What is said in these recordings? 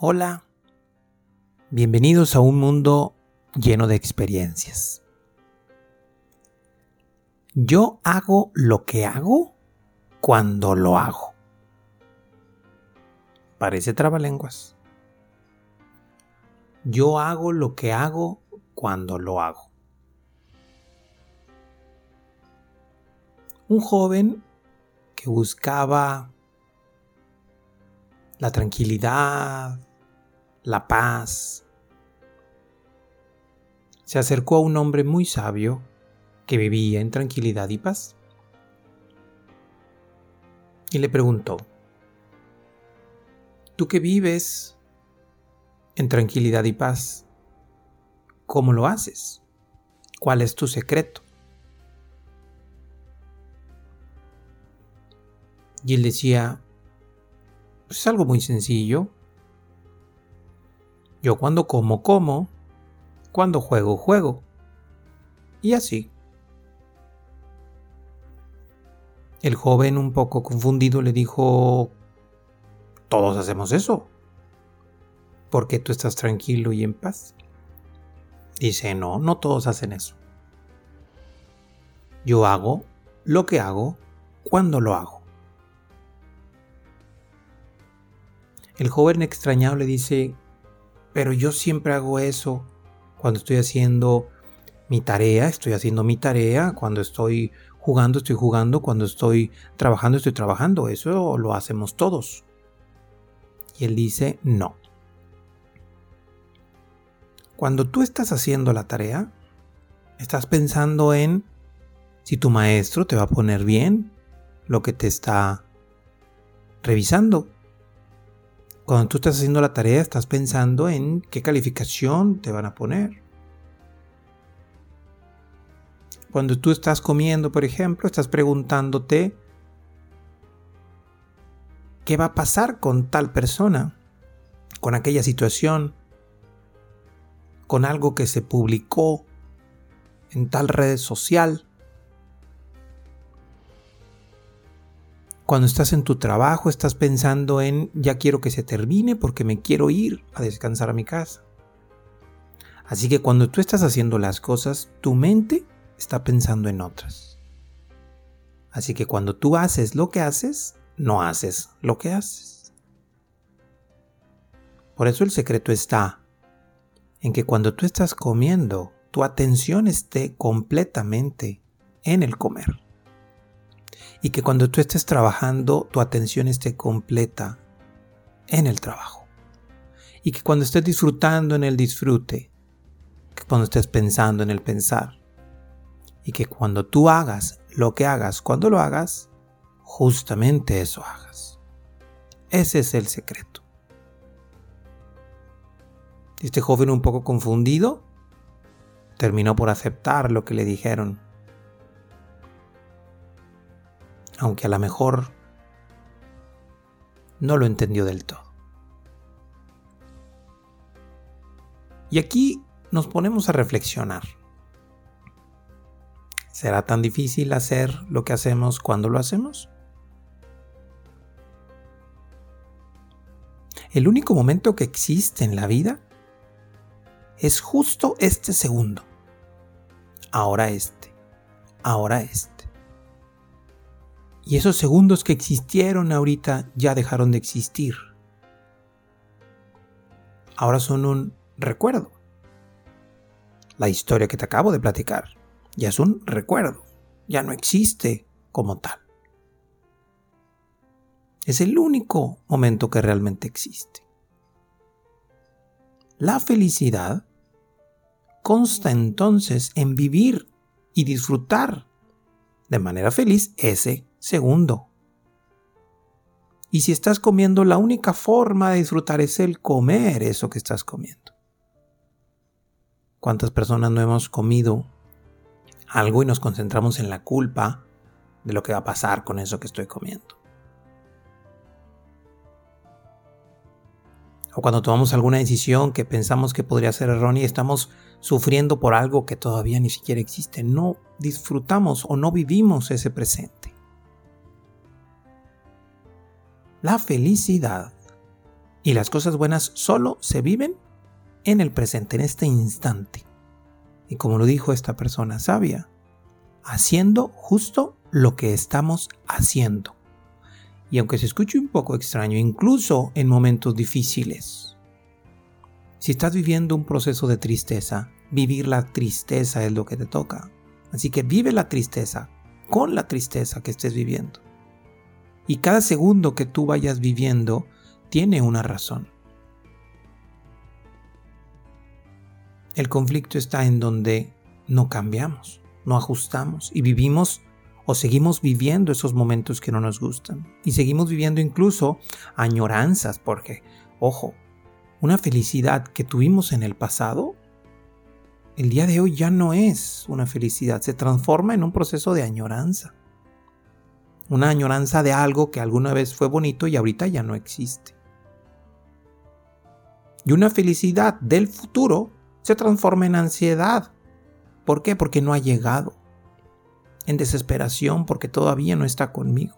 Hola, bienvenidos a un mundo lleno de experiencias. Yo hago lo que hago cuando lo hago. Parece trabalenguas. Yo hago lo que hago cuando lo hago. Un joven que buscaba la tranquilidad, la paz. Se acercó a un hombre muy sabio que vivía en tranquilidad y paz. Y le preguntó, ¿tú que vives en tranquilidad y paz, cómo lo haces? ¿Cuál es tu secreto? Y él decía, es algo muy sencillo. Yo cuando como, como. Cuando juego, juego. Y así. El joven, un poco confundido, le dijo, todos hacemos eso. ¿Por qué tú estás tranquilo y en paz? Dice, no, no todos hacen eso. Yo hago lo que hago cuando lo hago. El joven extrañado le dice, pero yo siempre hago eso cuando estoy haciendo mi tarea, estoy haciendo mi tarea, cuando estoy jugando, estoy jugando, cuando estoy trabajando, estoy trabajando, eso lo hacemos todos. Y él dice, no. Cuando tú estás haciendo la tarea, estás pensando en si tu maestro te va a poner bien lo que te está revisando. Cuando tú estás haciendo la tarea, estás pensando en qué calificación te van a poner. Cuando tú estás comiendo, por ejemplo, estás preguntándote qué va a pasar con tal persona, con aquella situación, con algo que se publicó en tal red social. Cuando estás en tu trabajo estás pensando en ya quiero que se termine porque me quiero ir a descansar a mi casa. Así que cuando tú estás haciendo las cosas, tu mente está pensando en otras. Así que cuando tú haces lo que haces, no haces lo que haces. Por eso el secreto está en que cuando tú estás comiendo, tu atención esté completamente en el comer y que cuando tú estés trabajando tu atención esté completa en el trabajo. Y que cuando estés disfrutando en el disfrute, que cuando estés pensando en el pensar, y que cuando tú hagas lo que hagas, cuando lo hagas, justamente eso hagas. Ese es el secreto. Este joven un poco confundido terminó por aceptar lo que le dijeron aunque a lo mejor no lo entendió del todo. Y aquí nos ponemos a reflexionar. ¿Será tan difícil hacer lo que hacemos cuando lo hacemos? El único momento que existe en la vida es justo este segundo. Ahora este. Ahora este. Y esos segundos que existieron ahorita ya dejaron de existir. Ahora son un recuerdo. La historia que te acabo de platicar ya es un recuerdo. Ya no existe como tal. Es el único momento que realmente existe. La felicidad consta entonces en vivir y disfrutar de manera feliz ese segundo. Y si estás comiendo, la única forma de disfrutar es el comer eso que estás comiendo. ¿Cuántas personas no hemos comido algo y nos concentramos en la culpa de lo que va a pasar con eso que estoy comiendo? O cuando tomamos alguna decisión que pensamos que podría ser errónea y estamos sufriendo por algo que todavía ni siquiera existe. No disfrutamos o no vivimos ese presente. La felicidad Y las cosas buenas solo se viven en el presente, en este instante. Y como lo dijo esta persona sabia, haciendo justo lo que estamos haciendo. Y aunque se escuche un poco extraño, incluso en momentos difíciles, si estás viviendo un proceso de tristeza, vivir la tristeza es lo que te toca. Así que vive la tristeza con la tristeza que estés viviendo. Y cada segundo que tú vayas viviendo tiene una razón. El conflicto está en donde no cambiamos, no ajustamos y vivimos o seguimos viviendo esos momentos que no nos gustan. Y seguimos viviendo incluso añoranzas porque, ojo, una felicidad que tuvimos en el pasado, el día de hoy ya no es una felicidad, se transforma en un proceso de añoranza. Una añoranza de algo que alguna vez fue bonito y ahorita ya no existe. Y una felicidad del futuro se transforma en ansiedad. ¿Por qué? Porque no ha llegado. En desesperación porque todavía no está conmigo.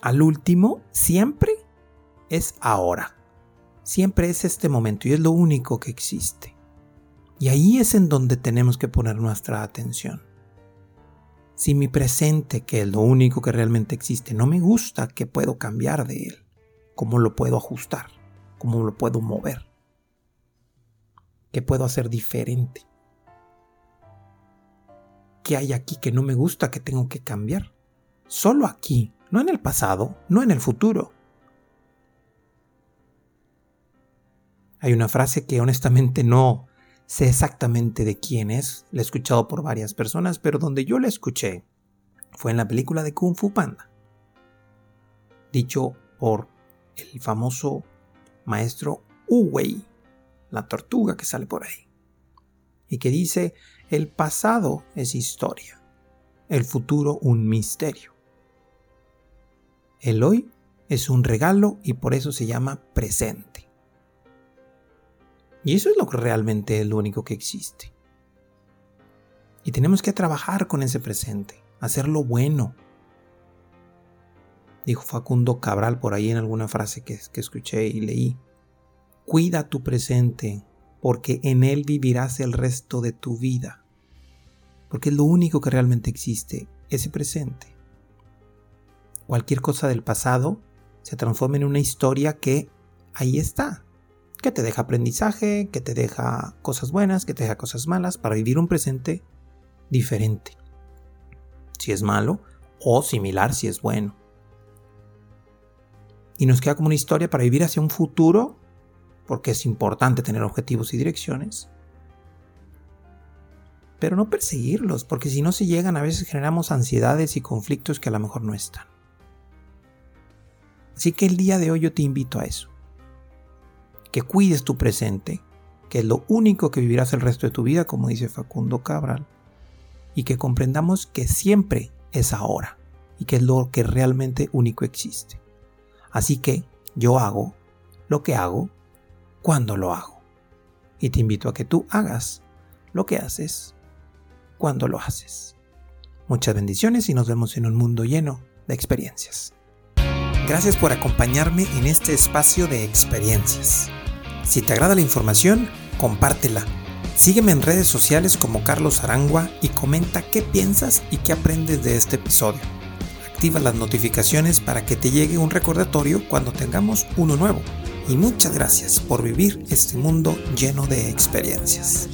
Al último, siempre es ahora. Siempre es este momento y es lo único que existe. Y ahí es en donde tenemos que poner nuestra atención. Si mi presente, que es lo único que realmente existe, no me gusta, ¿qué puedo cambiar de él? ¿Cómo lo puedo ajustar? ¿Cómo lo puedo mover? ¿Qué puedo hacer diferente? ¿Qué hay aquí que no me gusta que tengo que cambiar? Solo aquí, no en el pasado, no en el futuro. Hay una frase que honestamente no sé exactamente de quién es, la he escuchado por varias personas, pero donde yo la escuché fue en la película de Kung Fu Panda, dicho por el famoso maestro Uwei, la tortuga que sale por ahí, y que dice, el pasado es historia, el futuro un misterio. El hoy es un regalo y por eso se llama presente. Y eso es lo que realmente es lo único que existe. Y tenemos que trabajar con ese presente, hacerlo bueno. Dijo Facundo Cabral por ahí en alguna frase que, que escuché y leí. Cuida tu presente, porque en él vivirás el resto de tu vida. Porque es lo único que realmente existe, ese presente. Cualquier cosa del pasado se transforma en una historia que ahí está, que te deja aprendizaje, que te deja cosas buenas, que te deja cosas malas, para vivir un presente diferente. Si es malo o similar si es bueno. Y nos queda como una historia para vivir hacia un futuro, porque es importante tener objetivos y direcciones. Pero no perseguirlos, porque si no se llegan a veces generamos ansiedades y conflictos que a lo mejor no están. Así que el día de hoy yo te invito a eso que cuides tu presente, que es lo único que vivirás el resto de tu vida, como dice Facundo Cabral, y que comprendamos que siempre es ahora y que es lo que realmente único existe. Así que yo hago lo que hago cuando lo hago. Y te invito a que tú hagas lo que haces cuando lo haces. Muchas bendiciones y nos vemos en un mundo lleno de experiencias. Gracias por acompañarme en este espacio de experiencias. Si te agrada la información, compártela. Sígueme en redes sociales como Carlos Arangua y comenta qué piensas y qué aprendes de este episodio. Activa las notificaciones para que te llegue un recordatorio cuando tengamos uno nuevo. Y muchas gracias por vivir este mundo lleno de experiencias.